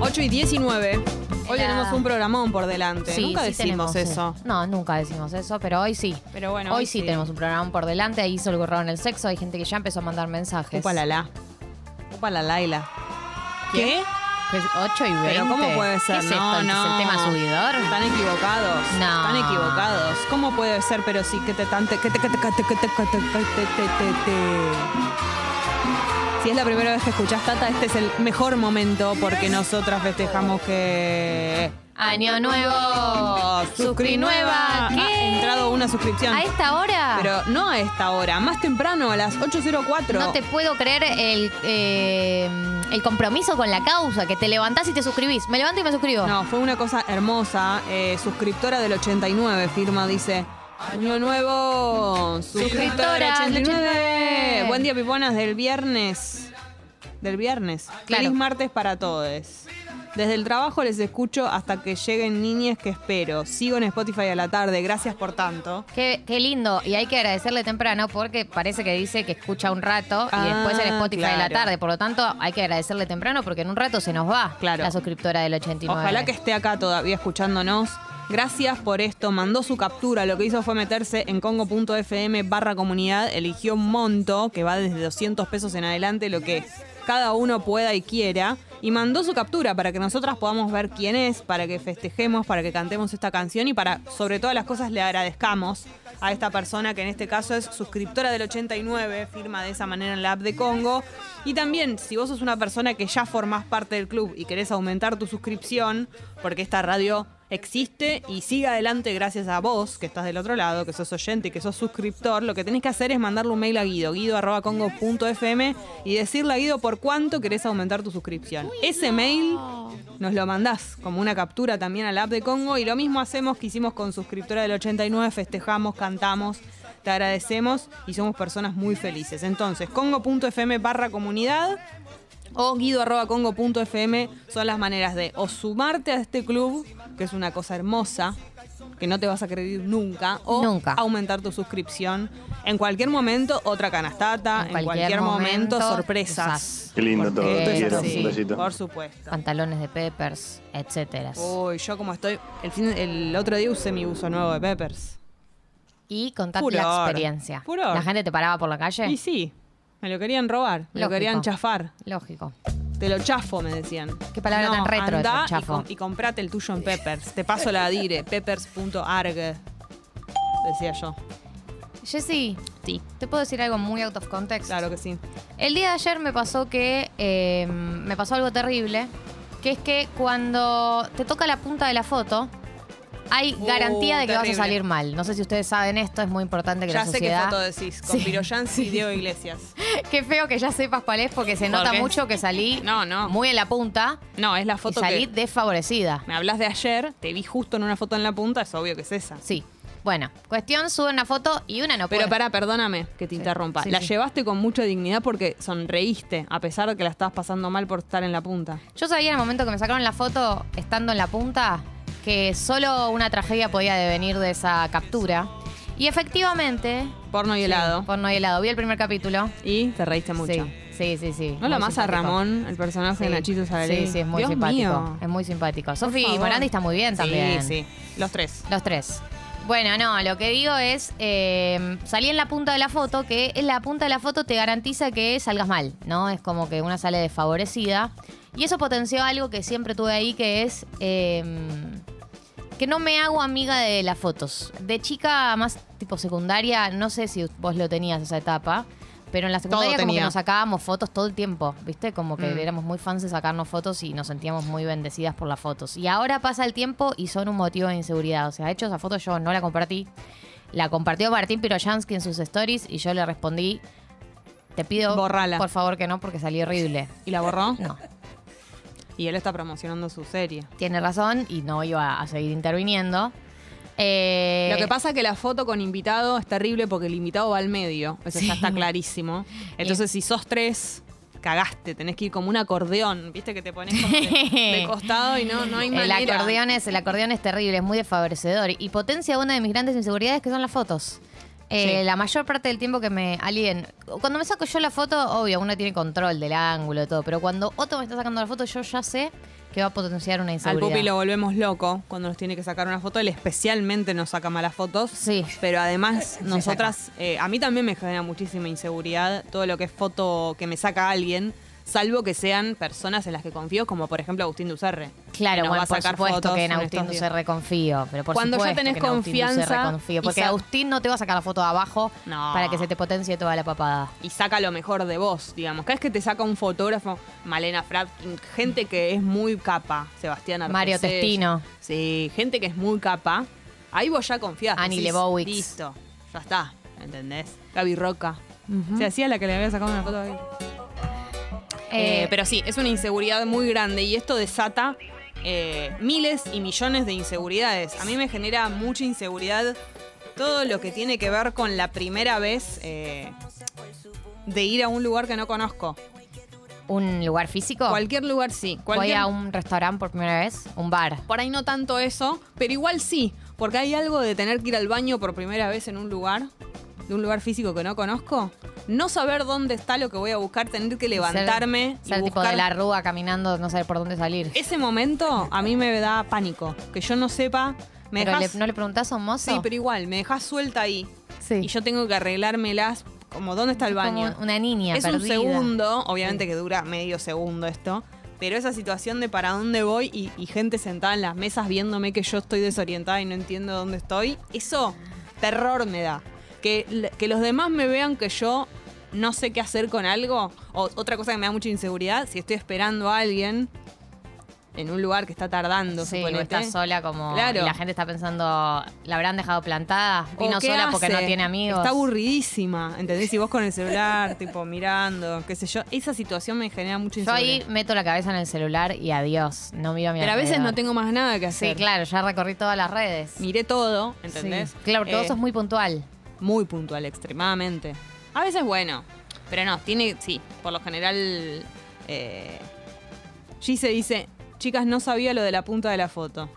8 y 19. Hoy Era- tenemos un programón por delante. Sí, Nunca sí decimos tenemos eso. No, nunca decimos eso, pero hoy sí. Pero bueno, hoy, sí, tenemos un programa por delante. Ahí hizo el gorrón el sexo. Hay gente que ya empezó a mandar mensajes. Upa la la. Upa la Laila. ¿Qué? Pues 8 y 20. Pero ¿cómo puede ser? ¿Qué es no, esto? no. ¿Es el tema subidor? Están equivocados. No. Están equivocados. ¿Cómo puede ser? Pero sí que te tante que te que te que te que te que te que te que te te. Si es la primera vez que escuchás Tata, este es el mejor momento porque nosotras festejamos que Año nuevo. suscri nueva. ¿Qué? Ha entrado una suscripción. ¿A esta hora? Pero no a esta hora, más temprano, a las 8.04. No te puedo creer el, eh, el compromiso con la causa, que te levantás y te suscribís. Me levanto y me suscribo. No, fue una cosa hermosa. Eh, suscriptora del 89, firma, dice. Año nuevo, suscriptora del Suscriptora del 89. 89. Buen día, piponas, del viernes. Del viernes. Claro. Feliz martes para todos. Desde el trabajo les escucho hasta que lleguen niñas que espero. Sigo en Spotify a la tarde. Gracias por tanto. Qué, qué lindo. Y hay que agradecerle temprano porque parece que dice que escucha un rato y Ah, después el Spotify de la claro. tarde. Por lo tanto, hay que agradecerle temprano porque en un rato se nos va Claro. la suscriptora del 89. Ojalá que esté acá todavía escuchándonos. Gracias por esto. Mandó su captura. Lo que hizo fue meterse en congo.fm barra comunidad. Eligió un monto que va desde 200 pesos en adelante, lo que cada uno pueda y quiera. Y mandó su captura para que nosotras podamos ver quién es, para que festejemos, para que cantemos esta canción y para, sobre todas las cosas, le agradezcamos a esta persona que en este caso es suscriptora del 89, firma de esa manera en la app de Congo. Y también, si vos sos una persona que ya formás parte del club y querés aumentar tu suscripción, porque esta radio existe y sigue adelante gracias a vos, que estás del otro lado, que sos oyente y que sos suscriptor, lo que tenés que hacer es mandarle un mail a Guido, guido.congo.fm y decirle a Guido por cuánto querés aumentar tu suscripción. Ese mail nos lo mandás como una captura también a la app de Congo y lo mismo hacemos que hicimos con suscriptora del 89, festejamos, cantamos, te agradecemos y somos personas muy felices. Entonces, congo.fm barra comunidad o guido.congo.fm son las maneras de o sumarte a este club, que es una cosa hermosa, que no te vas a creer nunca, o Nunca. aumentar tu suscripción. En cualquier momento, otra canastata, en En cualquier, cualquier momento, momento, sorpresas. Qué lindo todo, te quiero, un besito. Por supuesto. Pantalones de Peppers, etcétera. Uy, yo como estoy. El, fin, el otro día usé mi uso nuevo de Peppers. Y contate la experiencia. ¿La gente te paraba por la calle? Y sí, me lo querían robar, me lo querían chafar. Lógico. Te lo chafo, me decían. Qué palabra tan retro andá esa, y chafo. com- Y, comprate el tuyo en Peppers. Te paso la dire, peppers.arg. Decía yo. Jessy, Sí, ¿te puedo decir algo muy out of context? claro que sí. El día de ayer me pasó que eh, me pasó algo terrible, que es que cuando te toca la punta de la foto, hay Uh, garantía de que terrible. vas a salir mal. No sé si ustedes saben esto, es muy importante que Ya la sé qué sociedad... foto decís, con Sí. Piroyansi y Diego Iglesias. Qué feo que ya sepas cuál es porque se ¿Por nota mucho que salí No, no. muy en la punta No, es la y foto salí que... desfavorecida. Me hablas de ayer, te vi justo en una foto en la punta, es obvio que es esa. Sí. Bueno, cuestión, sube una foto y una no Pero puede. pará, perdóname que te interrumpa. sí, la sí. llevaste con mucha dignidad porque sonreíste, a pesar de que la estabas pasando mal por estar en la punta. Yo sabía en el momento que me sacaron la foto estando en la punta que solo una tragedia podía devenir de esa captura. Y efectivamente. Porno y Sí, helado. porno y helado. Vi el primer capítulo. Y te reíste mucho. Sí, sí, sí. sí. ¿No Muy más a. Ramón, el personaje de Sí. Nachito Sabalí? Sí, sí, es muy Dios simpático. mío. Es muy simpático. Sofi. Morandi está muy bien también. Sí, sí. Los tres. Los tres. Bueno, no, lo que digo es, eh, salí en la punta de la foto, que en la punta de la foto te garantiza que salgas mal, ¿no? Es como que una sale desfavorecida. Y eso potenció algo que siempre tuve ahí, que es eh, que no me hago amiga de las fotos. De chica más tipo secundaria, no sé si vos lo tenías esa etapa. Pero en la secundaria como que nos sacábamos fotos todo el tiempo, ¿viste? Como que Mm. éramos muy fans de sacarnos fotos y nos sentíamos muy bendecidas por las fotos. Y ahora pasa el tiempo y son un motivo de inseguridad. O sea, de hecho esa foto yo no la compartí. La compartió Martín Piroyansky en sus stories y yo le respondí, te pido Borrala. por favor que no porque salí horrible. ¿Y la borró? No, Y él está promocionando su serie. tiene razón y no iba a seguir interviniendo. Eh, Lo que pasa es que la foto con invitado es terrible porque el invitado va al medio. Eso ya está clarísimo. Entonces, si sos tres, cagaste. Tenés que ir como un acordeón. Viste que te pones como de, de costado y no, no hay el manera. acordeón, es, el acordeón es terrible, es muy desfavorecedor y potencia una de mis grandes inseguridades que son las fotos. Eh, Sí. La mayor parte del tiempo que me alguien. Cuando me saco yo la foto, obvio, uno tiene control del ángulo y todo, pero cuando otro me está sacando la foto, yo ya sé que va a potenciar una Al inseguridad. pupi lo volvemos loco cuando nos tiene que sacar una foto. Él especialmente nos saca malas fotos. Sí. Pero además, nosotras, eh, a mí también me genera muchísima inseguridad todo lo que es foto que me saca alguien, salvo que sean personas en las que confío, como por ejemplo Agustín Ducerre. Claro, bueno, va a por sacar supuesto fotos que en Agustín. Ducerre confío, pero por Cuando ya supuesto tenés que en Agustín Ducerre confianza confío, porque Agustín no te va a sacar la foto de abajo No. para que se te potencie toda la papada. y saca lo mejor de vos, digamos. Cada vez que te saca un fotógrafo, Malena Fratkin, gente que es muy capa, Sebastián Arcesés, Mario Testino. Sí, gente que es muy capa. Ahí vos ya confías. Annie decís, Leibovitz. Listo, ya está, ¿entendés? Gaby Roca. Se hacía la que le había sacado una foto a Gaby. Eh, pero sí, es una inseguridad muy grande y esto desata eh, miles y millones de inseguridades. A mí me genera mucha inseguridad todo lo que tiene que ver con la primera vez eh, de ir a un lugar que no conozco. ¿Un lugar físico? Cualquier lugar sí. Voy a un restaurante por primera vez, un bar. Por ahí no tanto eso, pero igual sí, porque hay algo de tener que ir al baño por primera vez en un lugar, de un lugar físico que no conozco. No saber dónde está lo que voy a buscar, tener que levantarme Ser, ser y tipo buscar de la rúa caminando, no saber por dónde salir. Ese momento a mí me da pánico. Que yo no sepa. Me pero dejás- le- ¿No le preguntás a un mozo? Sí, pero igual, me dejas suelta ahí. Sí. Y yo tengo que arreglármelas como dónde está el Como baño. una niña es un segundo, obviamente que dura medio segundo esto. Pero esa situación de para dónde voy y, y gente sentada en las mesas viéndome que yo estoy desorientada y no entiendo dónde estoy, eso terror me da. Que, los demás me vean que yo no sé qué hacer con algo. O otra cosa que me da mucha inseguridad, si estoy esperando a alguien en un lugar que está tardando, Sí, o estás sola como Claro. y la gente está pensando, ¿la habrán dejado plantada? Vino ¿qué sola porque no tiene amigos. Está aburridísima, ¿entendés? Y vos con el celular, tipo, mirando, qué sé yo. Esa situación me genera mucha Yo inseguridad. ahí meto la cabeza en el celular y adiós, no miro a mi Pero a veces no tengo más nada que hacer. Sí, claro, ya recorrí todas las redes. Miré todo, ¿entendés? Sí. Claro, porque vos Eh, sos muy puntual. Muy puntual, extremadamente. A veces bueno, pero no, tiene, sí, por lo general. Eh, Gise dice, chicas, no sabía lo de la punta de la foto.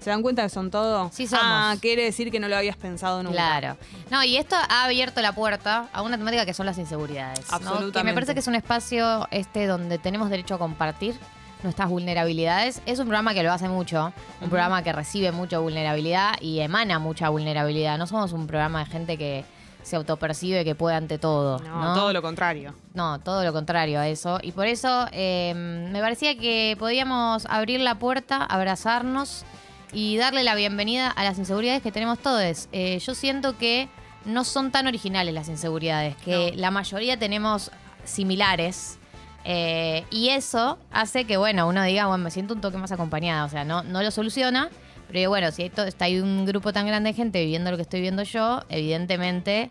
¿Se dan cuenta que son todo? Sí somos. Ah, quiere decir que no lo habías pensado nunca. Claro. No, y esto ha abierto la puerta a una temática que son las inseguridades. ¿no? Absolutamente. Que me parece que es un espacio este donde tenemos derecho a compartir nuestras vulnerabilidades. Es un programa que lo hace mucho, un programa que recibe mucha vulnerabilidad y emana mucha vulnerabilidad. No somos un programa de gente que se autopercibe que puede ante todo. No, No, todo lo contrario. No, todo lo contrario a eso. Y por eso eh, me parecía que podíamos abrir la puerta, abrazarnos y darle la bienvenida a las inseguridades que tenemos todos. Eh, yo siento que no son tan originales las inseguridades, que No. la mayoría tenemos similares. Eh, y eso hace que, bueno, uno diga, bueno, me siento un toque más acompañada. O sea, no, no lo soluciona, pero bueno, si hay está hay un grupo tan grande de gente viviendo lo que estoy viendo yo, evidentemente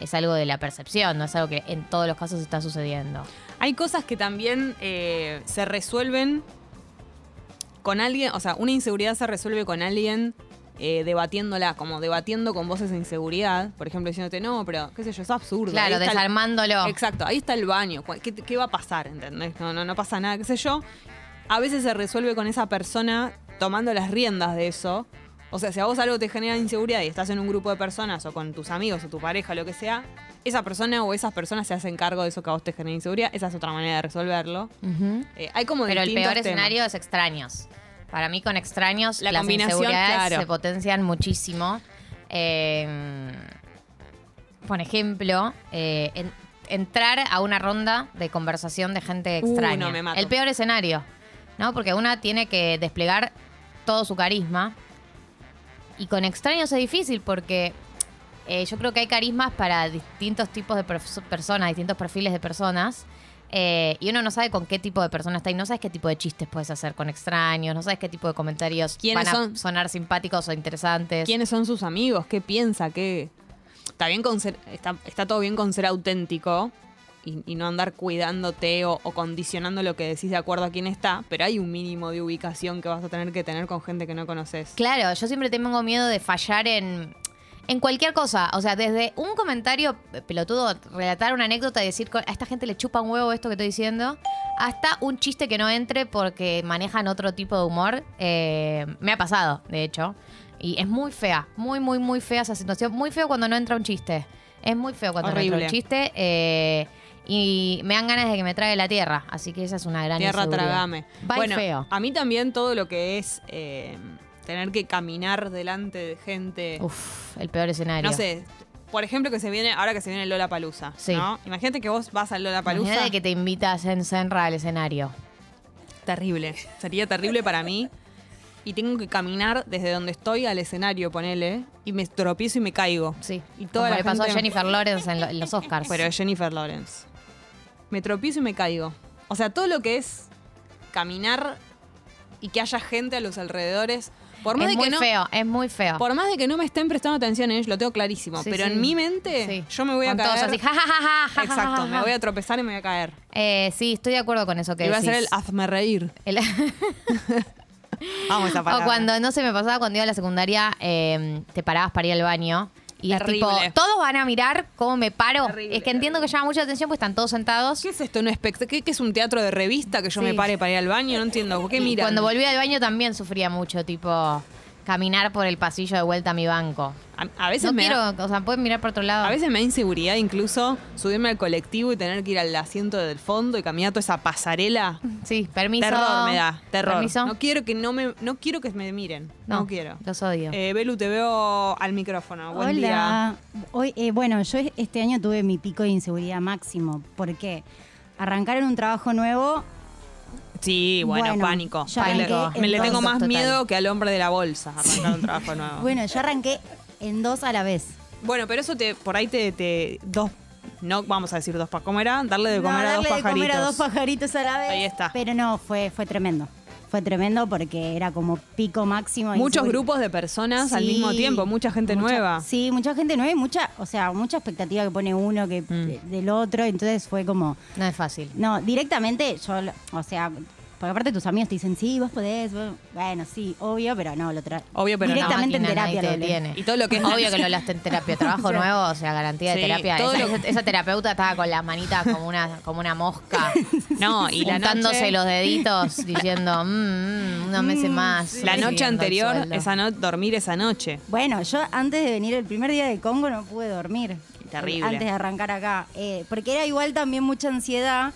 es algo de la percepción, no es algo que en todos los casos está sucediendo. Hay cosas que también eh, se resuelven con alguien, o sea, una inseguridad se resuelve con alguien eh, debatiéndola, como debatiendo con vos esa inseguridad. Por ejemplo, diciéndote, no, pero qué sé yo, es absurdo. Claro, Ahí está el- desarmándolo. Exacto, ahí está el baño. ¿Cu- ¿Qué, qué va a pasar? ¿Entendés? No, no, no pasa nada, qué sé yo. A veces se resuelve con esa persona tomando las riendas de eso. O sea, si a vos algo te genera inseguridad y estás en un grupo de personas o con tus amigos o tu pareja, lo que sea, esa persona o esas personas se hacen cargo de eso que a vos te genera inseguridad. Esa es otra manera de resolverlo. Eh, hay como Pero el peor temas. escenario es extraños. Para mí con extraños La las combinación, inseguridades claro. se potencian muchísimo. Eh, por ejemplo, eh, en- entrar a una ronda de conversación de gente Uh, extraña. no, me mato. El peor escenario, ¿no? Porque una tiene que desplegar todo su carisma. Y con extraños es difícil porque eh, yo creo que hay carismas para distintos tipos de perf- personas, distintos perfiles de personas. Eh, y uno no sabe con qué tipo de persona está y no sabes qué tipo de chistes puedes hacer con extraños, no sabes qué tipo de comentarios ¿Quiénes van a son? sonar simpáticos o interesantes. ¿Quiénes son sus amigos? ¿Qué piensa? ¿Qué? Está bien con ser, está, está todo bien con ser auténtico y, y no andar cuidándote o, o condicionando lo que decís de acuerdo a quién está, pero hay un mínimo de ubicación que vas a tener que tener con gente que no conoces. Claro, yo siempre tengo miedo de fallar en, en cualquier cosa. O sea, desde un comentario pelotudo, relatar una anécdota y decir a esta gente le chupa un huevo esto que estoy diciendo, hasta un chiste que no entre porque manejan otro tipo de humor. eh, me ha pasado, de hecho. Y es muy fea, muy, muy, muy fea esa situación. Muy feo cuando no entra un chiste. Es muy feo cuando no entra un chiste. eh, y me dan ganas de que me trague la tierra. Así que esa es una gran Tierra tragame. Va bueno, feo. a mí también todo lo que es eh, tener que caminar delante de gente. Uf, el peor escenario. no sé. Por ejemplo, que se viene, ahora que se viene Lola Palusa. Sí. ¿no? Imagínate que vos vas al Lola Palusa. Imagínate que te invitas en Senra al escenario. Terrible. Sería terrible para mí. Y tengo que caminar desde donde estoy al escenario, ponele, y me tropiezo y me caigo. Sí. Y toda Como la le pasó a Jennifer Lawrence en, lo- en los Oscars. Pero Jennifer Lawrence. Me tropiezo y me caigo. O sea, todo lo que es caminar y que haya gente a los alrededores. Por más es de muy que no, feo, es muy feo. Por más de que no me estén prestando atención, eh, lo tengo clarísimo. Sí, pero sí. en mi mente, Sí. yo me voy a Con todos caer. así, ja, Exacto, me voy a tropezar y me voy a caer. Eh, sí, estoy de acuerdo con eso que Y a hacer el hazme reír. El- Vamos esa o cuando, no se me pasaba cuando iba a la secundaria, eh, te parabas para ir al baño. Y es tipo, todos van a mirar cómo me paro. Terrible, es que entiendo que llama mucha atención porque están todos sentados. ¿Qué es esto? ¿No espect- ¿Qué, qué es un teatro de revista que yo Sí. me pare para ir al baño? No entiendo. ¿Por qué Y miran? Cuando volví al baño también sufría mucho, tipo, caminar por el pasillo de vuelta a mi banco. a, a veces No me da- quiero, o sea, pueden mirar por otro lado. A veces me da inseguridad incluso subirme al colectivo y tener que ir al asiento del fondo y caminar toda esa pasarela. Sí, permiso. Terror me da, terror. Permiso. No quiero que no me, no quiero que me miren. No, quiero. Los odio. Eh, Belu, te veo al micrófono. Buen día. Hola. Hoy, eh, bueno, yo este año tuve mi pico de inseguridad máximo. porque Arrancar en un trabajo nuevo, Sí, bueno, Bueno, pánico. yo Me le- arranqué me le en tengo dos, más total. miedo que al hombre de la bolsa arrancar un trabajo nuevo. bueno, yo arranqué en dos a la vez. Bueno, pero eso te, por ahí te, te- dos, no vamos a decir dos pa, ¿cómo era? Darle de No, comer a dos darle de pajaritos. comer a dos pajaritos a la vez. Ahí está. Pero no, fue, fue tremendo. Fue tremendo porque era como pico máximo. de Muchos grupos de personas al mismo tiempo, mucha gente mucha- nueva. Sí, mucha gente nueva y mucha, o sea, mucha expectativa que pone uno que Mm. de- del otro. Entonces fue como, No es fácil. No, directamente yo, o sea, porque aparte tus amigos te dicen, sí, vos podés, vos-". bueno, sí, obvio, pero no, lo tra Obvio, pero no. Directamente en Máquina, nadie terapia te lo detiene. Y todo lo que es- Obvio que lo hablaste en terapia. Trabajo nuevo, o sea, garantía de terapia. todo Esa, lo- esa- esa terapeuta estaba con las manitas como una, como una mosca. No, y la juntándose noche, los deditos, diciendo, mmm, mm, unos meses más. la noche recibiendo el anterior, sueldo. esa no, dormir esa noche. Bueno, yo antes de venir el primer día de Congo no pude dormir. Terrible. Antes de arrancar acá. Eh, porque era igual también mucha ansiedad,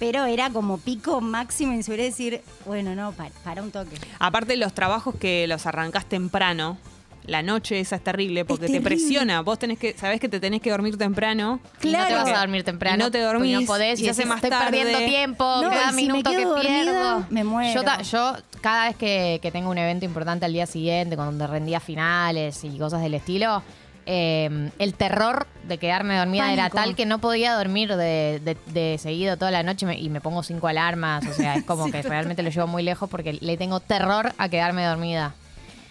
pero era como pico máximo y se hubiera decir, bueno, no, para, para un toque. Aparte los trabajos que los arrancás temprano, la noche esa es terrible porque te terrible. presiona. Vos tenés que, sabés que te tenés que dormir temprano. Y No te Claro. vas a dormir temprano. Y no te dormís, No podés y y, se hace más estoy tarde". perdiendo tiempo. No, cada me minuto que dormida, pierdo. me muero. Yo, ta- yo cada vez que, que tengo un evento importante al día siguiente, cuando rendía finales y cosas del estilo, eh, el terror de quedarme dormida era tal que no podía dormir de, de- de seguido toda la noche me- y me pongo cinco alarmas. O sea, es como que realmente lo llevo muy lejos porque le tengo terror a quedarme dormida.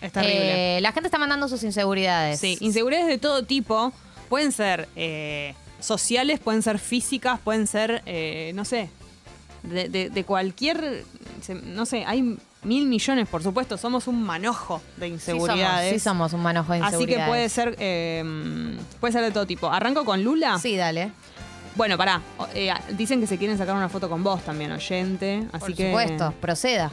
Es terrible. Eh, la gente está mandando sus inseguridades. Sí, inseguridades de todo tipo. Pueden ser eh, sociales, pueden ser físicas, pueden ser, eh, no sé, de, de- de cualquier, no sé, hay mil millones, por supuesto, somos un manojo de Sí somos, inseguridades. sí somos un manojo de Así que inseguridades. puede ser, eh, puede ser de todo tipo. ¿Arranco con Lula? Sí, dale. Bueno, pará. Eh, dicen que se quieren sacar una foto con vos también, oyente. Así Por que. supuesto, proceda.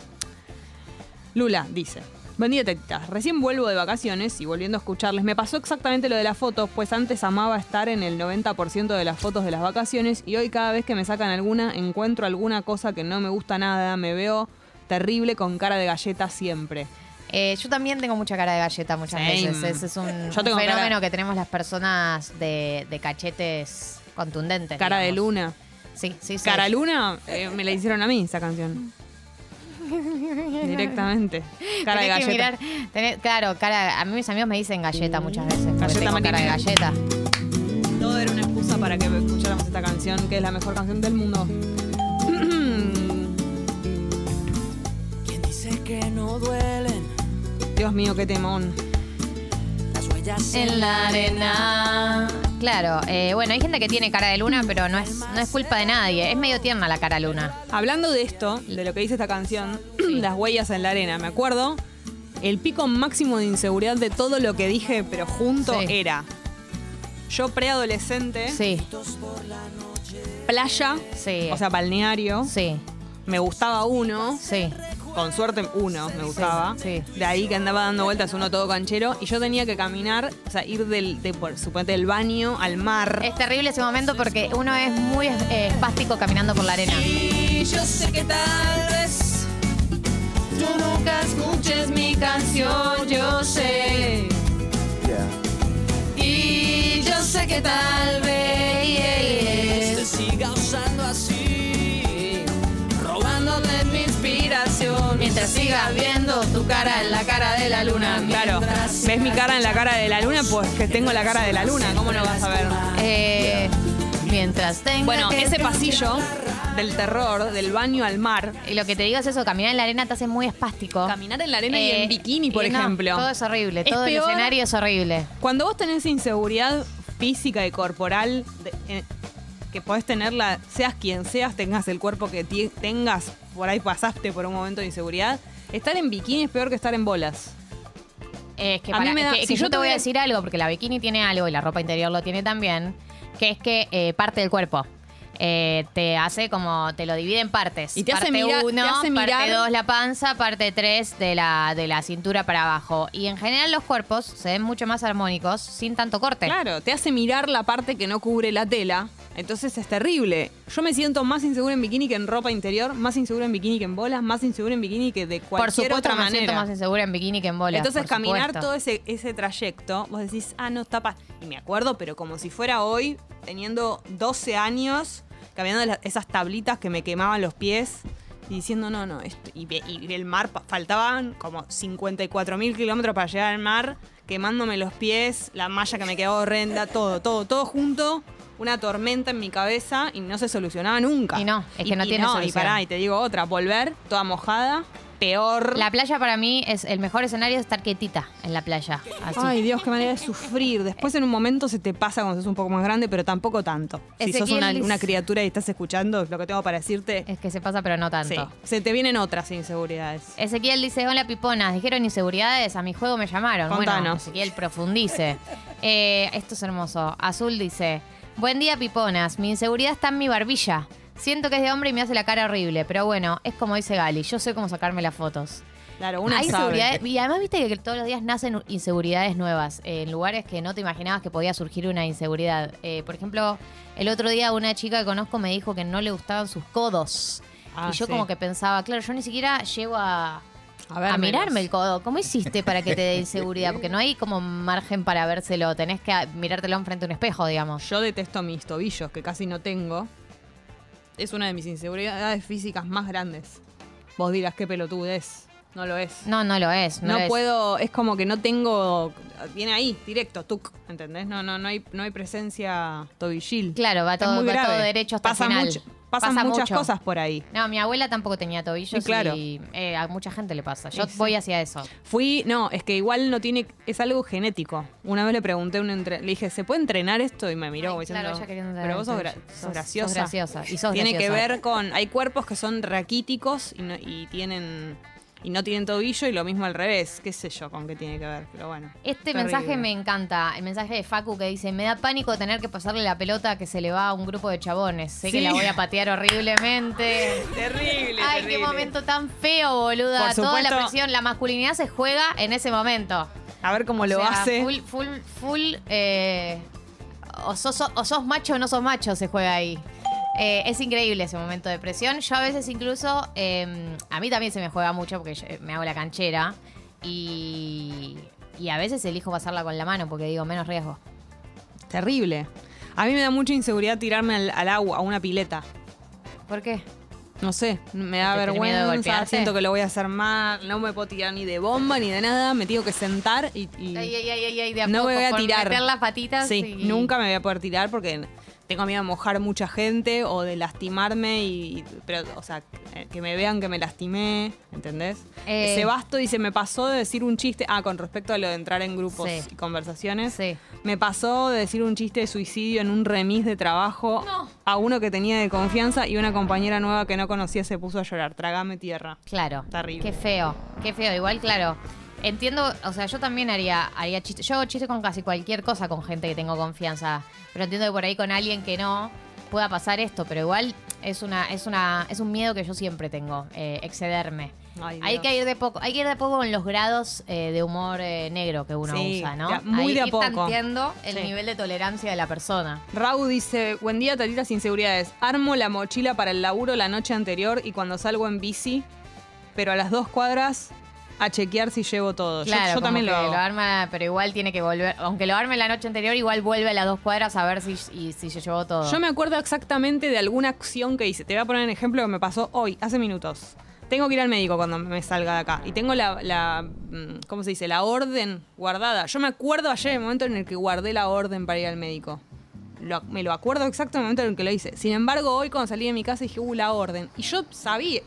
Lula dice. Buen día, tetitas. Recién vuelvo de vacaciones y volviendo a escucharles, me pasó exactamente lo de las fotos, pues antes amaba estar en el 90% de las fotos de las vacaciones y hoy cada vez que me sacan alguna encuentro alguna cosa que no me gusta nada, me veo terrible con cara de galleta siempre. Eh, yo también tengo mucha cara de galleta muchas Same. veces. Ese es un, fenómeno cara- que tenemos las personas de, de cachetes contundentes. Cara de luna. Sí, sí, sí. Cara luna, eh, me la hicieron a mí esa canción. Directamente. Cara de Tenés galleta. mirar- tenés- claro, cara, a mí mis amigos me dicen galleta muchas veces. Galleta tengo cara de galleta. Todo era una excusa para que escucháramos esta canción, que es la mejor canción del mundo. Que no duelen Dios mío, qué temón. las huellas En la arena. Claro, eh, bueno, hay gente que tiene cara de luna, pero no es, no es culpa de nadie. Es medio tierna la cara luna. Hablando de esto, de lo que dice esta canción, las huellas en la arena, me acuerdo, el pico máximo de inseguridad de todo lo que dije, pero junto, Sí. era yo preadolescente, Sí, playa, sí. o sea, balneario, sí, me gustaba uno, sí. Con suerte uno me gustaba. sí. De ahí que andaba dando vueltas uno todo canchero y yo tenía que caminar, o sea, ir del, de, por, suponete, del baño al mar. Es terrible ese momento porque uno es muy eh, espástico caminando por la arena. Y yo sé que tal vez tú nunca escuches mi canción, yo sé. Y yo sé que tal vez Te siga usando así, Mientras sigas viendo tu cara en la cara de la luna. Claro, ves mi cara en la cara de la luna, pues que tengo la cara de la luna, ¿cómo no vas a ver? Eh, mientras tenga Bueno, ese pasillo del terror, del baño al mar. Y lo que te digo es eso, caminar en la arena te hace muy espástico. Caminar en la arena y Eh, en bikini, por no, ejemplo. todo es horrible, Es todo peor- el escenario es horrible. Cuando vos tenés inseguridad física y corporal, de- eh, que podés tenerla, seas quien seas, tengas el cuerpo que tengas, por ahí pasaste por un momento de inseguridad, estar en bikini es peor que estar en bolas. Es que, A mí para- me da- que- que si yo yo te voy a decir algo, porque la bikini tiene algo y la ropa interior lo tiene también, que es que eh, parte del cuerpo. Eh, te hace como, te lo divide en partes. Y te hace parte mira- te uno, parte mirar- dos la panza, parte tres de la, de la cintura para abajo. Y en general los cuerpos se ven mucho más armónicos sin tanto corte. Claro, te hace mirar la parte que no cubre la tela. Entonces es terrible. Yo me siento más insegura en bikini que en ropa interior, más insegura en bikini que en bolas, más insegura en bikini que de Por cualquier supuesto otra me siento manera. más insegura en bikini que en bolas. Entonces por caminar supuesto. todo ese, ese trayecto, vos decís, ah, no, está pa-". Y me acuerdo, pero como si fuera hoy, teniendo 12 años, caminando esas tablitas que me quemaban los pies y diciendo, no, no, esto, y, y el mar, faltaban como 54 mil kilómetros para llegar al mar, quemándome los pies, la malla que me quedaba horrenda, todo, todo, todo junto. Una tormenta en mi cabeza y no se solucionaba nunca. Y no, es que Y- no y tiene Y solución. pará, y te digo otra, volver toda mojada, peor. La playa para mí es el mejor escenario es estar quietita en la playa. Así. Ay, Dios, qué manera de sufrir. Después en un momento se te pasa cuando sos un poco más grande, pero tampoco tanto. Si sos una, criatura y estás escuchando lo que tengo para decirte, Es que se pasa, pero no tanto. sí, se te vienen otras inseguridades. Ezequiel dice, hola piponas, dijeron inseguridades, a mi juego me llamaron. Bueno, Contanos. Ezequiel, profundice. Eh, esto es hermoso. Azul dice, buen día piponas, mi inseguridad está en mi barbilla. Siento que es de hombre y me hace la cara horrible, pero bueno, es como dice Gali, yo sé cómo sacarme las fotos. Claro, una Hay sabe. inseguridades, y además viste que todos los días nacen inseguridades nuevas, eh, en lugares que no te imaginabas que podía surgir una inseguridad. Eh, por ejemplo, el otro día una chica que conozco me dijo que no le gustaban sus codos. Ah, y yo sí. como que pensaba, claro, yo ni siquiera llego a, A ver, a mirarme el codo. ¿Cómo hiciste para que te dé inseguridad? Porque no hay como margen para vérselo. Tenés que mirártelo enfrente a un espejo, digamos. Yo detesto mis tobillos, que casi no tengo. Es una de mis inseguridades físicas más grandes. Vos dirás qué pelotudez. No lo es. No, no lo es. No, No lo es. puedo, es como que no tengo. Viene ahí, directo, tuc, ¿entendés? No, no, no hay, no hay presencia tobillil. Claro, va todo, muy va todo derecho hasta Pasa el final. mucho- pasan Pasa muchas mucho. cosas por ahí. No, mi abuela tampoco tenía tobillos Sí, claro. y eh, a mucha gente le pasa. Yo Sí, voy hacia eso. Fui, no, es que igual no tiene, es algo genético. Una vez le pregunté un entre, le dije, ¿se puede entrenar esto? Y me miró Ay, diciendo, claro, ella pero vos sos, gra- sos graciosa. sos graciosa, y sos Tiene que ver con, hay cuerpos que son raquíticos y, no- y tienen, y no tienen tobillo y lo mismo al revés. Qué sé yo con qué tiene que ver, pero bueno. Este Terrible. mensaje me encanta, el mensaje de Facu que dice, me da pánico tener que pasarle la pelota que se le va a un grupo de chabones. Sé que la voy a patear horriblemente. Terrible, Ay, qué momento tan feo, boluda. Por Toda la supuesto. presión, la masculinidad se juega en ese momento. A ver cómo O lo sea, hace. Full, full, full. eh, o, sos, o sos macho o no sos macho, se juega ahí. Eh, es increíble ese momento de presión. Yo a veces incluso, eh, a mí también se me juega mucho porque yo, eh, me hago la canchera y, y a veces elijo pasarla con la mano porque digo menos riesgo. Terrible. A mí me da mucha inseguridad tirarme al, al agua, a una pileta. ¿Por qué? No sé, me da ¿Porque tenés miedo de vergüenza, siento que lo voy a hacer mal, no me puedo tirar ni de bomba ni de nada, me tengo que sentar y, y Ay, ay, ay, de a no poco, me voy a tirar. meter las patitas Sí, y- nunca me voy a poder tirar porque tengo miedo de mojar mucha gente o de lastimarme y pero o sea, eh, que me vean que me lastimé, ¿entendés? Eh. Sebasto dice, me pasó de decir un chiste, ah, con respecto a lo de entrar en grupos Sí. y conversaciones. Sí. Me pasó de decir un chiste de suicidio en un remis de trabajo No. a uno que tenía de confianza y una compañera nueva que no conocía se puso a llorar. Tragame tierra. Claro. Terrible. Qué feo, qué feo. Igual, claro. Entiendo, o sea, yo también haría, haría chiste. Yo hago chiste con casi cualquier cosa con gente que tengo confianza. Pero entiendo que por ahí con alguien que no pueda pasar esto. Pero igual, Es una, es una, es un miedo que yo siempre tengo, eh, excederme. Ay, hay que ir de poco, hay que ir de poco con los grados eh, de humor eh, negro que uno Sí, usa, ¿no? muy Ahí de a ir poco. tanteando el Sí. nivel de tolerancia de la persona. Raúl dice, buen día, tatitas inseguridades. Armo la mochila para el laburo la noche anterior y cuando salgo en bici, pero a las dos cuadras a chequear si llevo todo. Yo- Claro, yo, como también lo hago. arma, pero igual tiene que volver, aunque lo arme la noche anterior, igual vuelve a las dos cuadras a ver si, y- si se llevó todo. Yo me acuerdo exactamente de alguna acción que hice. Te voy a poner un ejemplo que me pasó hoy, hace minutos. Tengo que ir al médico cuando me salga de acá. Y tengo la, la, mm, ¿cómo se dice? La orden guardada. Yo me acuerdo ayer el momento en el que guardé la orden para ir al médico. Lo- me lo acuerdo exacto en el momento en el que lo hice. Sin embargo, hoy cuando salí de mi casa dije, uh, la orden. Y yo sabía,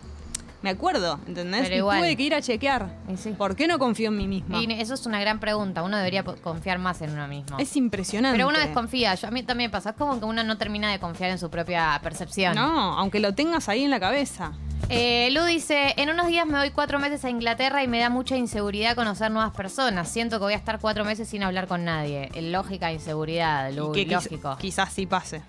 me acuerdo, ¿entendés? Pero y igual. tuve que ir a chequear. Sí. ¿Por qué no confío en mí misma? Y eso es una gran pregunta. Uno debería confiar más en uno mismo. Es impresionante. Pero uno desconfía. Yo, a mí también me pasa. Es como que uno no termina de confiar en su propia percepción. No, aunque lo tengas ahí en la cabeza. Eh, Lu dice, en unos días me voy cuatro meses a Inglaterra y me da mucha inseguridad conocer nuevas personas. Siento que voy a estar cuatro meses sin hablar con nadie. Lógica, inseguridad, Lu, y que quiz- lógico. quizás sí pase.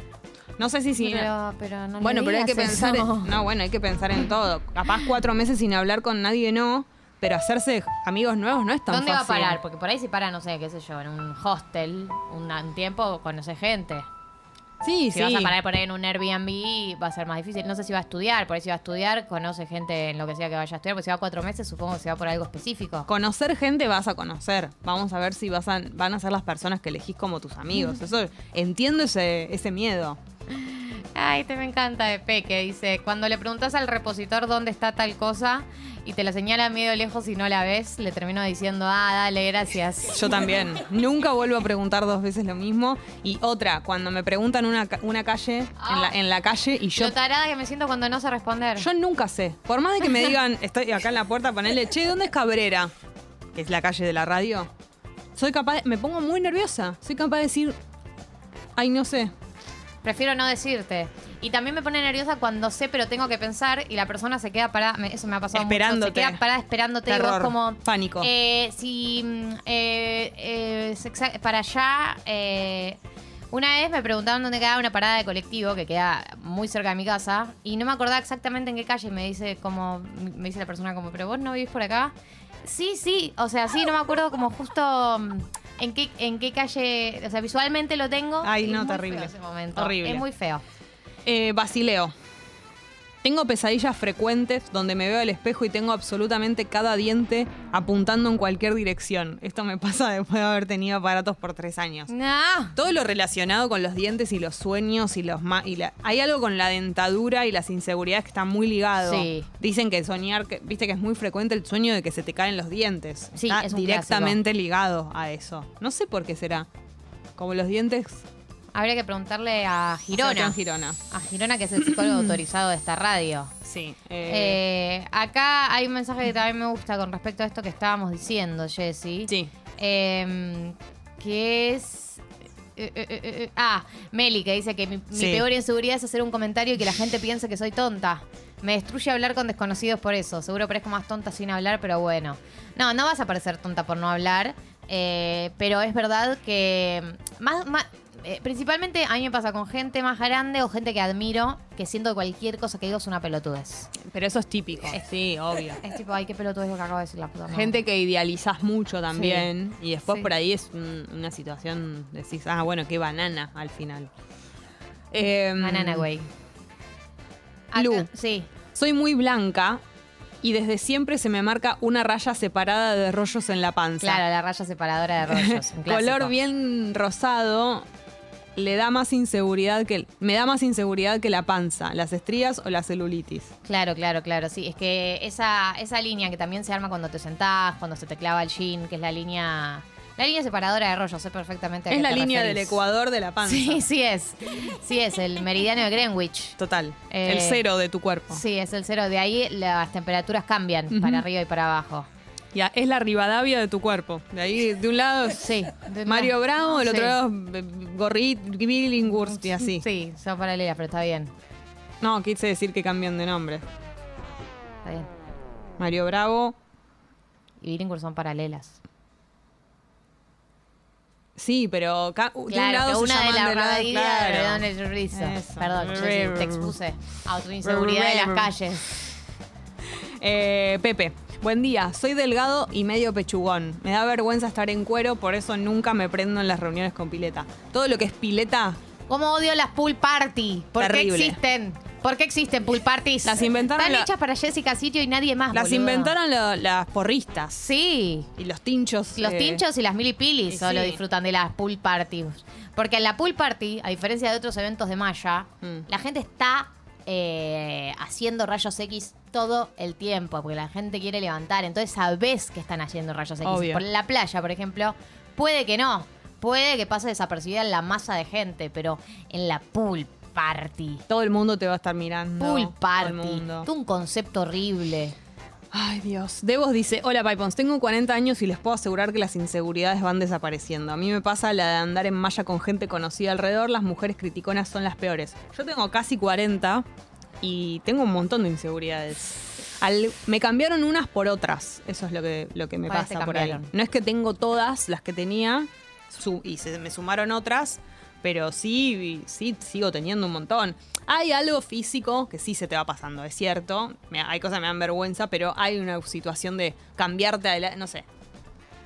No sé si sí. Pero, pero no bueno, pero hay que pensar eso. en, no, bueno, hay que pensar en todo. Capaz cuatro meses sin hablar con nadie no, pero hacerse amigos nuevos no es tan ¿Dónde va a fácil. parar? Porque por ahí si para, no sé, qué sé yo, en un hostel, un, un tiempo, conoce gente. Sí, Si sí. vas a parar por ahí en un Airbnb, va a ser más difícil. No sé si va a estudiar, por ahí si va a estudiar, conoce gente en lo que sea que vaya a estudiar, porque si va cuatro meses, supongo que se va por algo específico. Conocer gente vas a conocer. Vamos a ver si vas a- van a ser las personas que elegís como tus amigos. Eso entiendo ese, ese miedo. Ay, te me encanta de Peque. Dice, cuando le preguntas al repositor dónde está tal cosa y te la señala medio lejos y no la ves, le termino diciendo, ah, dale, gracias. Yo también. Nunca vuelvo a preguntar dos veces lo mismo. Y otra, cuando me preguntan una, ca- una calle, en, la, en la calle, y yo Lo tarada que me siento cuando no sé responder. Yo nunca sé. Por más de que me digan, estoy acá en la puerta, ponerle, che, ¿dónde es Cabrera? Que es la calle de la radio. Soy capaz, de- me pongo muy nerviosa. Soy capaz de decir, ay, no sé. Prefiero no decirte. Y también me pone nerviosa cuando sé, pero tengo que pensar y la persona se queda parada. me- Eso me ha pasado mucho. Esperándote. Se queda parada esperándote. y vos como. pánico. eh, si. mm, eh, eh, para allá. eh, una vez me preguntaron dónde quedaba una parada de colectivo que queda muy cerca de mi casa y no me acordaba exactamente en qué calle. Me dice como me dice la persona como, pero vos no vivís por acá. Sí, sí, o sea, sí, no me acuerdo como justo mm, en qué en qué calle, o sea, visualmente lo tengo. Ay, y es no, muy feo terrible. ese momento. Horrible. Es muy feo. Eh, Basileo. Tengo pesadillas frecuentes donde me veo al espejo y tengo absolutamente cada diente apuntando en cualquier dirección. Esto me pasa después de haber tenido aparatos por tres años. No. Todo lo relacionado con los dientes y los sueños y los ma- y la- hay algo con la dentadura y las inseguridades que está muy ligado. Sí. Dicen que soñar, que, viste que es muy frecuente el sueño de que se te caen los dientes. Sí, está es un directamente ligado a eso. No sé por qué será. Como los dientes Habría que preguntarle a Girona. Sebastián Girona. A Girona, que es el psicólogo autorizado de esta radio. Sí. Eh, acá hay un mensaje que también me gusta con respecto a esto que estábamos diciendo, Jessy. sí. Eh, que es. eh, eh, eh, eh, ah, Meli, que dice que mi, peor inseguridad es hacer un comentario y que la gente piense que soy tonta. Me destruye hablar con desconocidos por eso. Seguro parezco más tonta sin hablar, pero bueno. No, no vas a parecer tonta por no hablar. eh, pero es verdad que. Más, más- eh, principalmente a mí me pasa con gente más grande o gente que admiro, que siento que cualquier cosa que digo es una pelotudez. Pero eso es típico. Sí, obvio. Es tipo, ay, qué pelotudez lo que acabo de decir la puta madre. Gente que idealizás mucho también y después Sí. por ahí es un- una situación, decís, ah, bueno, qué banana al final. Em, Banana, güey. Acá- Lu. Sí. Soy muy blanca y desde siempre se me marca una raya separada de rollos en la panza. Claro, la raya separadora de rollos. un clásico. Color bien rosado le da más inseguridad que me da más inseguridad que la panza, las estrías o la celulitis. Claro, claro, claro. Sí, es que esa, esa línea que también se arma cuando te sentás, cuando se te clava el jean, que es la línea. La línea separadora de rollos, sé perfectamente a Es qué la te línea referís. del ecuador de la panza. Sí, sí es. Sí es, el meridiano de Greenwich. Total. Eh, el cero de tu cuerpo. Sí, es el cero. De ahí las temperaturas cambian para arriba y para abajo. Ya, es la Rivadavia de tu cuerpo. De ahí, de un lado, Sí. de- Mario no. Bravo, del otro lado, eh, Gorrit, Billinghurst y así. Sí, son paralelas, pero está bien. No, quise decir que cambian de nombre. Está bien. Mario Bravo. Y Billinghurst son paralelas. Sí, pero ca- de un Claro, lado se una de la de lado, claro. de Don. Perdón, yo te expuse a tu inseguridad de las calles. Eh, Pepe, buen día. Soy delgado y medio pechugón. Me da vergüenza estar en cuero, por eso nunca me prendo en las reuniones con pileta. Todo lo que es pileta, ¿Cómo odio las pool party? ¿Por Terrible. qué existen? ¿Por qué existen pool parties? Las inventaron Están la- hechas para Jessica Sitio y nadie más, las boludo. inventaron lo- las porristas. Sí. Y los tinchos. Los eh, tinchos y las milipilis y solo sí. disfrutan de las pool parties. Porque en la pool party, a diferencia de otros eventos de Maya, Mm. la gente está eh, haciendo rayos X todo el tiempo, porque la gente quiere levantar. Entonces sabés que están haciendo rayos X. Obvio. Por la playa, por ejemplo, puede que no. Puede que pase desapercibida en la masa de gente, pero en la pool party. Todo el mundo te va a estar mirando. Pool Todo el party. mundo. Tú un concepto horrible. Ay, Dios. Devos dice, hola Pipons, tengo 40 años y les puedo asegurar que las inseguridades van desapareciendo. A mí me pasa la de andar en malla con gente conocida alrededor, las mujeres criticonas son las peores. Yo tengo casi 40 y tengo un montón de inseguridades. Al- me cambiaron unas por otras, eso es lo que, lo que me ¿Cuáles te pasa por ahí. No es que tengo todas las que tenía su- y se me sumaron otras, pero sí, sí sigo teniendo un montón. Hay algo físico que sí se te va pasando, es cierto. Me- hay cosas que me dan vergüenza, pero hay una situación de cambiarte adelante, no sé.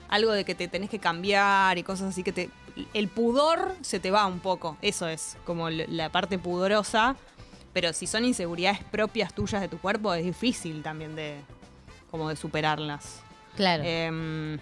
Algo de que te tenés que cambiar y cosas así que te. El pudor se te va un poco. Eso es como la parte pudorosa. Pero si son inseguridades propias tuyas de tu cuerpo, es difícil también de. como de superarlas. Claro. Em,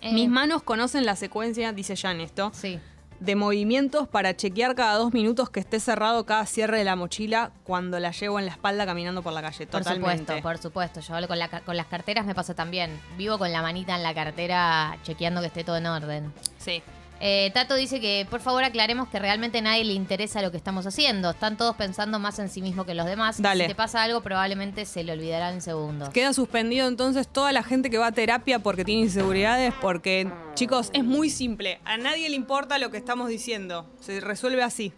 Eh, mis manos conocen la secuencia, dice Jan esto, Sí. De movimientos para chequear cada dos minutos que esté cerrado cada cierre de la mochila cuando la llevo en la espalda caminando por la calle. Por Totalmente. supuesto, por supuesto. Yo con, la con las carteras me pasa también. Vivo con la manita en la cartera chequeando que esté todo en orden. Sí. Eh, Tato dice que por favor aclaremos que realmente a nadie le interesa lo que estamos haciendo. Están todos pensando más en sí mismo que los demás. Dale. Si te pasa algo, probablemente se le olvidará en segundos. Queda suspendido entonces toda la gente que va a terapia porque tiene inseguridades, porque, chicos, es muy simple. A nadie le importa lo que estamos diciendo. Se resuelve así.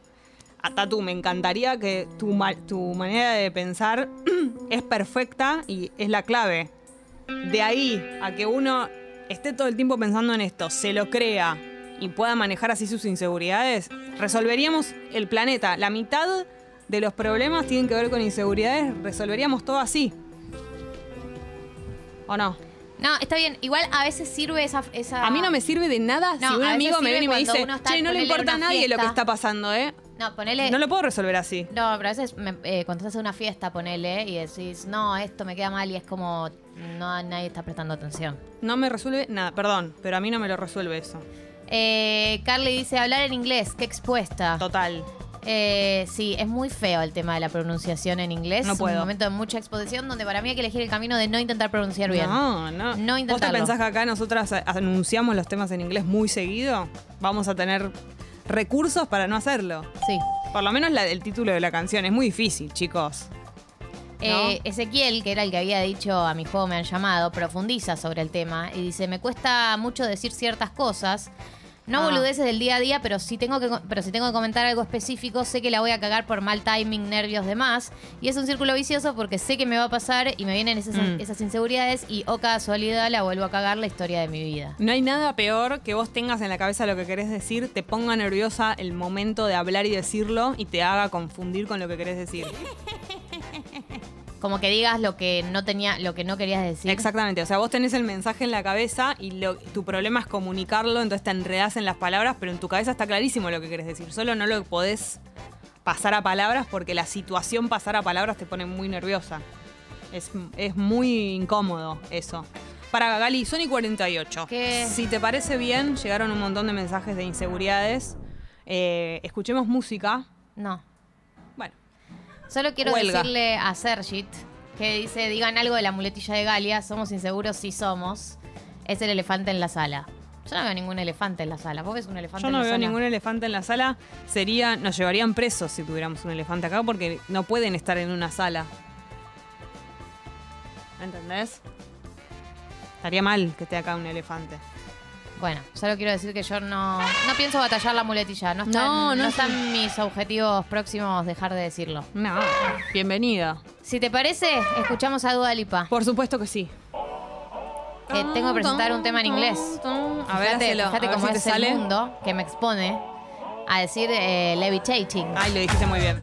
A Tatu, me encantaría que tu, ma- tu manera de pensar es perfecta y es la clave. De ahí a que uno esté todo el tiempo pensando en esto, se lo crea y pueda manejar así sus inseguridades, resolveríamos el planeta. La mitad de los problemas tienen que ver con inseguridades, resolveríamos todo así. ¿O no? No, está bien. Igual a veces sirve esa... esa... A mí no me sirve de nada No, si un amigo me viene y me dice, che, no le importa a nadie lo que fiesta". está pasando, ¿eh? No, ponele... No lo puedo resolver así. No, pero a veces me- eh, cuando estás en una fiesta, ponele y decís, no, esto me queda mal y es como, no, nadie está prestando atención. No me resuelve nada, perdón, pero a mí no me lo resuelve eso. Eh, Carly dice, hablar en inglés, qué expuesta. Total. Eh, sí, es muy feo el tema de la pronunciación en inglés. No Es puedo. un momento de mucha exposición donde para mí hay que elegir el camino de no intentar pronunciar bien. No, no. No ¿Vos te intentarlo. pensás que acá nosotras anunciamos los temas en inglés muy seguido? Vamos a tener recursos para no hacerlo. Sí. Por lo menos la- el título de la canción es muy difícil, chicos. Eh, Ezequiel, que era el que había dicho a mi juego me han llamado, profundiza sobre el tema y dice, me cuesta mucho decir ciertas cosas. No Ah. boludeces del día a día, pero si tengo que pero si tengo que comentar algo específico, sé que la voy a cagar por mal timing, nervios, demás. Y es un círculo vicioso porque sé que me va a pasar y me vienen esas, Mm. esas inseguridades y o casualidad la vuelvo a cagar la historia de mi vida. No hay nada peor que vos tengas en la cabeza lo que querés decir, te ponga nerviosa el momento de hablar y decirlo y te haga confundir con lo que querés decir. Como que digas lo que no tenía, lo que no querías decir. Exactamente, o sea, vos tenés el mensaje en la cabeza y lo- tu problema es comunicarlo, entonces te enredás en las palabras, pero en tu cabeza está clarísimo lo que querés decir, solo no lo podés pasar a palabras porque la situación pasar a palabras te pone muy nerviosa. Es, es muy incómodo eso. Para Gali, Sony 48. ¿Qué? Si te parece bien, llegaron un montón de mensajes de inseguridades. Eh, escuchemos música. No. Solo quiero Huelga. decirle a Sergit que dice, digan algo de la muletilla de Galia, somos inseguros si somos. Es el elefante en la sala. Yo no veo ningún elefante en la sala. ¿Vos ves un elefante yo en no la veo sala? ningún elefante en la sala. Sería, nos llevarían presos si tuviéramos un elefante acá porque no pueden estar en una sala. ¿Entendés? Estaría mal que esté acá un elefante. Bueno, solo quiero decir que yo no, no pienso batallar la muletilla. No están, No, no, no están mis objetivos próximos dejar de decirlo. No, bienvenida. Si te parece, escuchamos a Dua Lipa. Por supuesto que sí. eh, tengo que presentar un tema en inglés. A ver, fíjate, hacelo, fíjate a ver cómo si es sale. el mundo que me expone a decir eh, levitating. Ay, lo dijiste muy bien.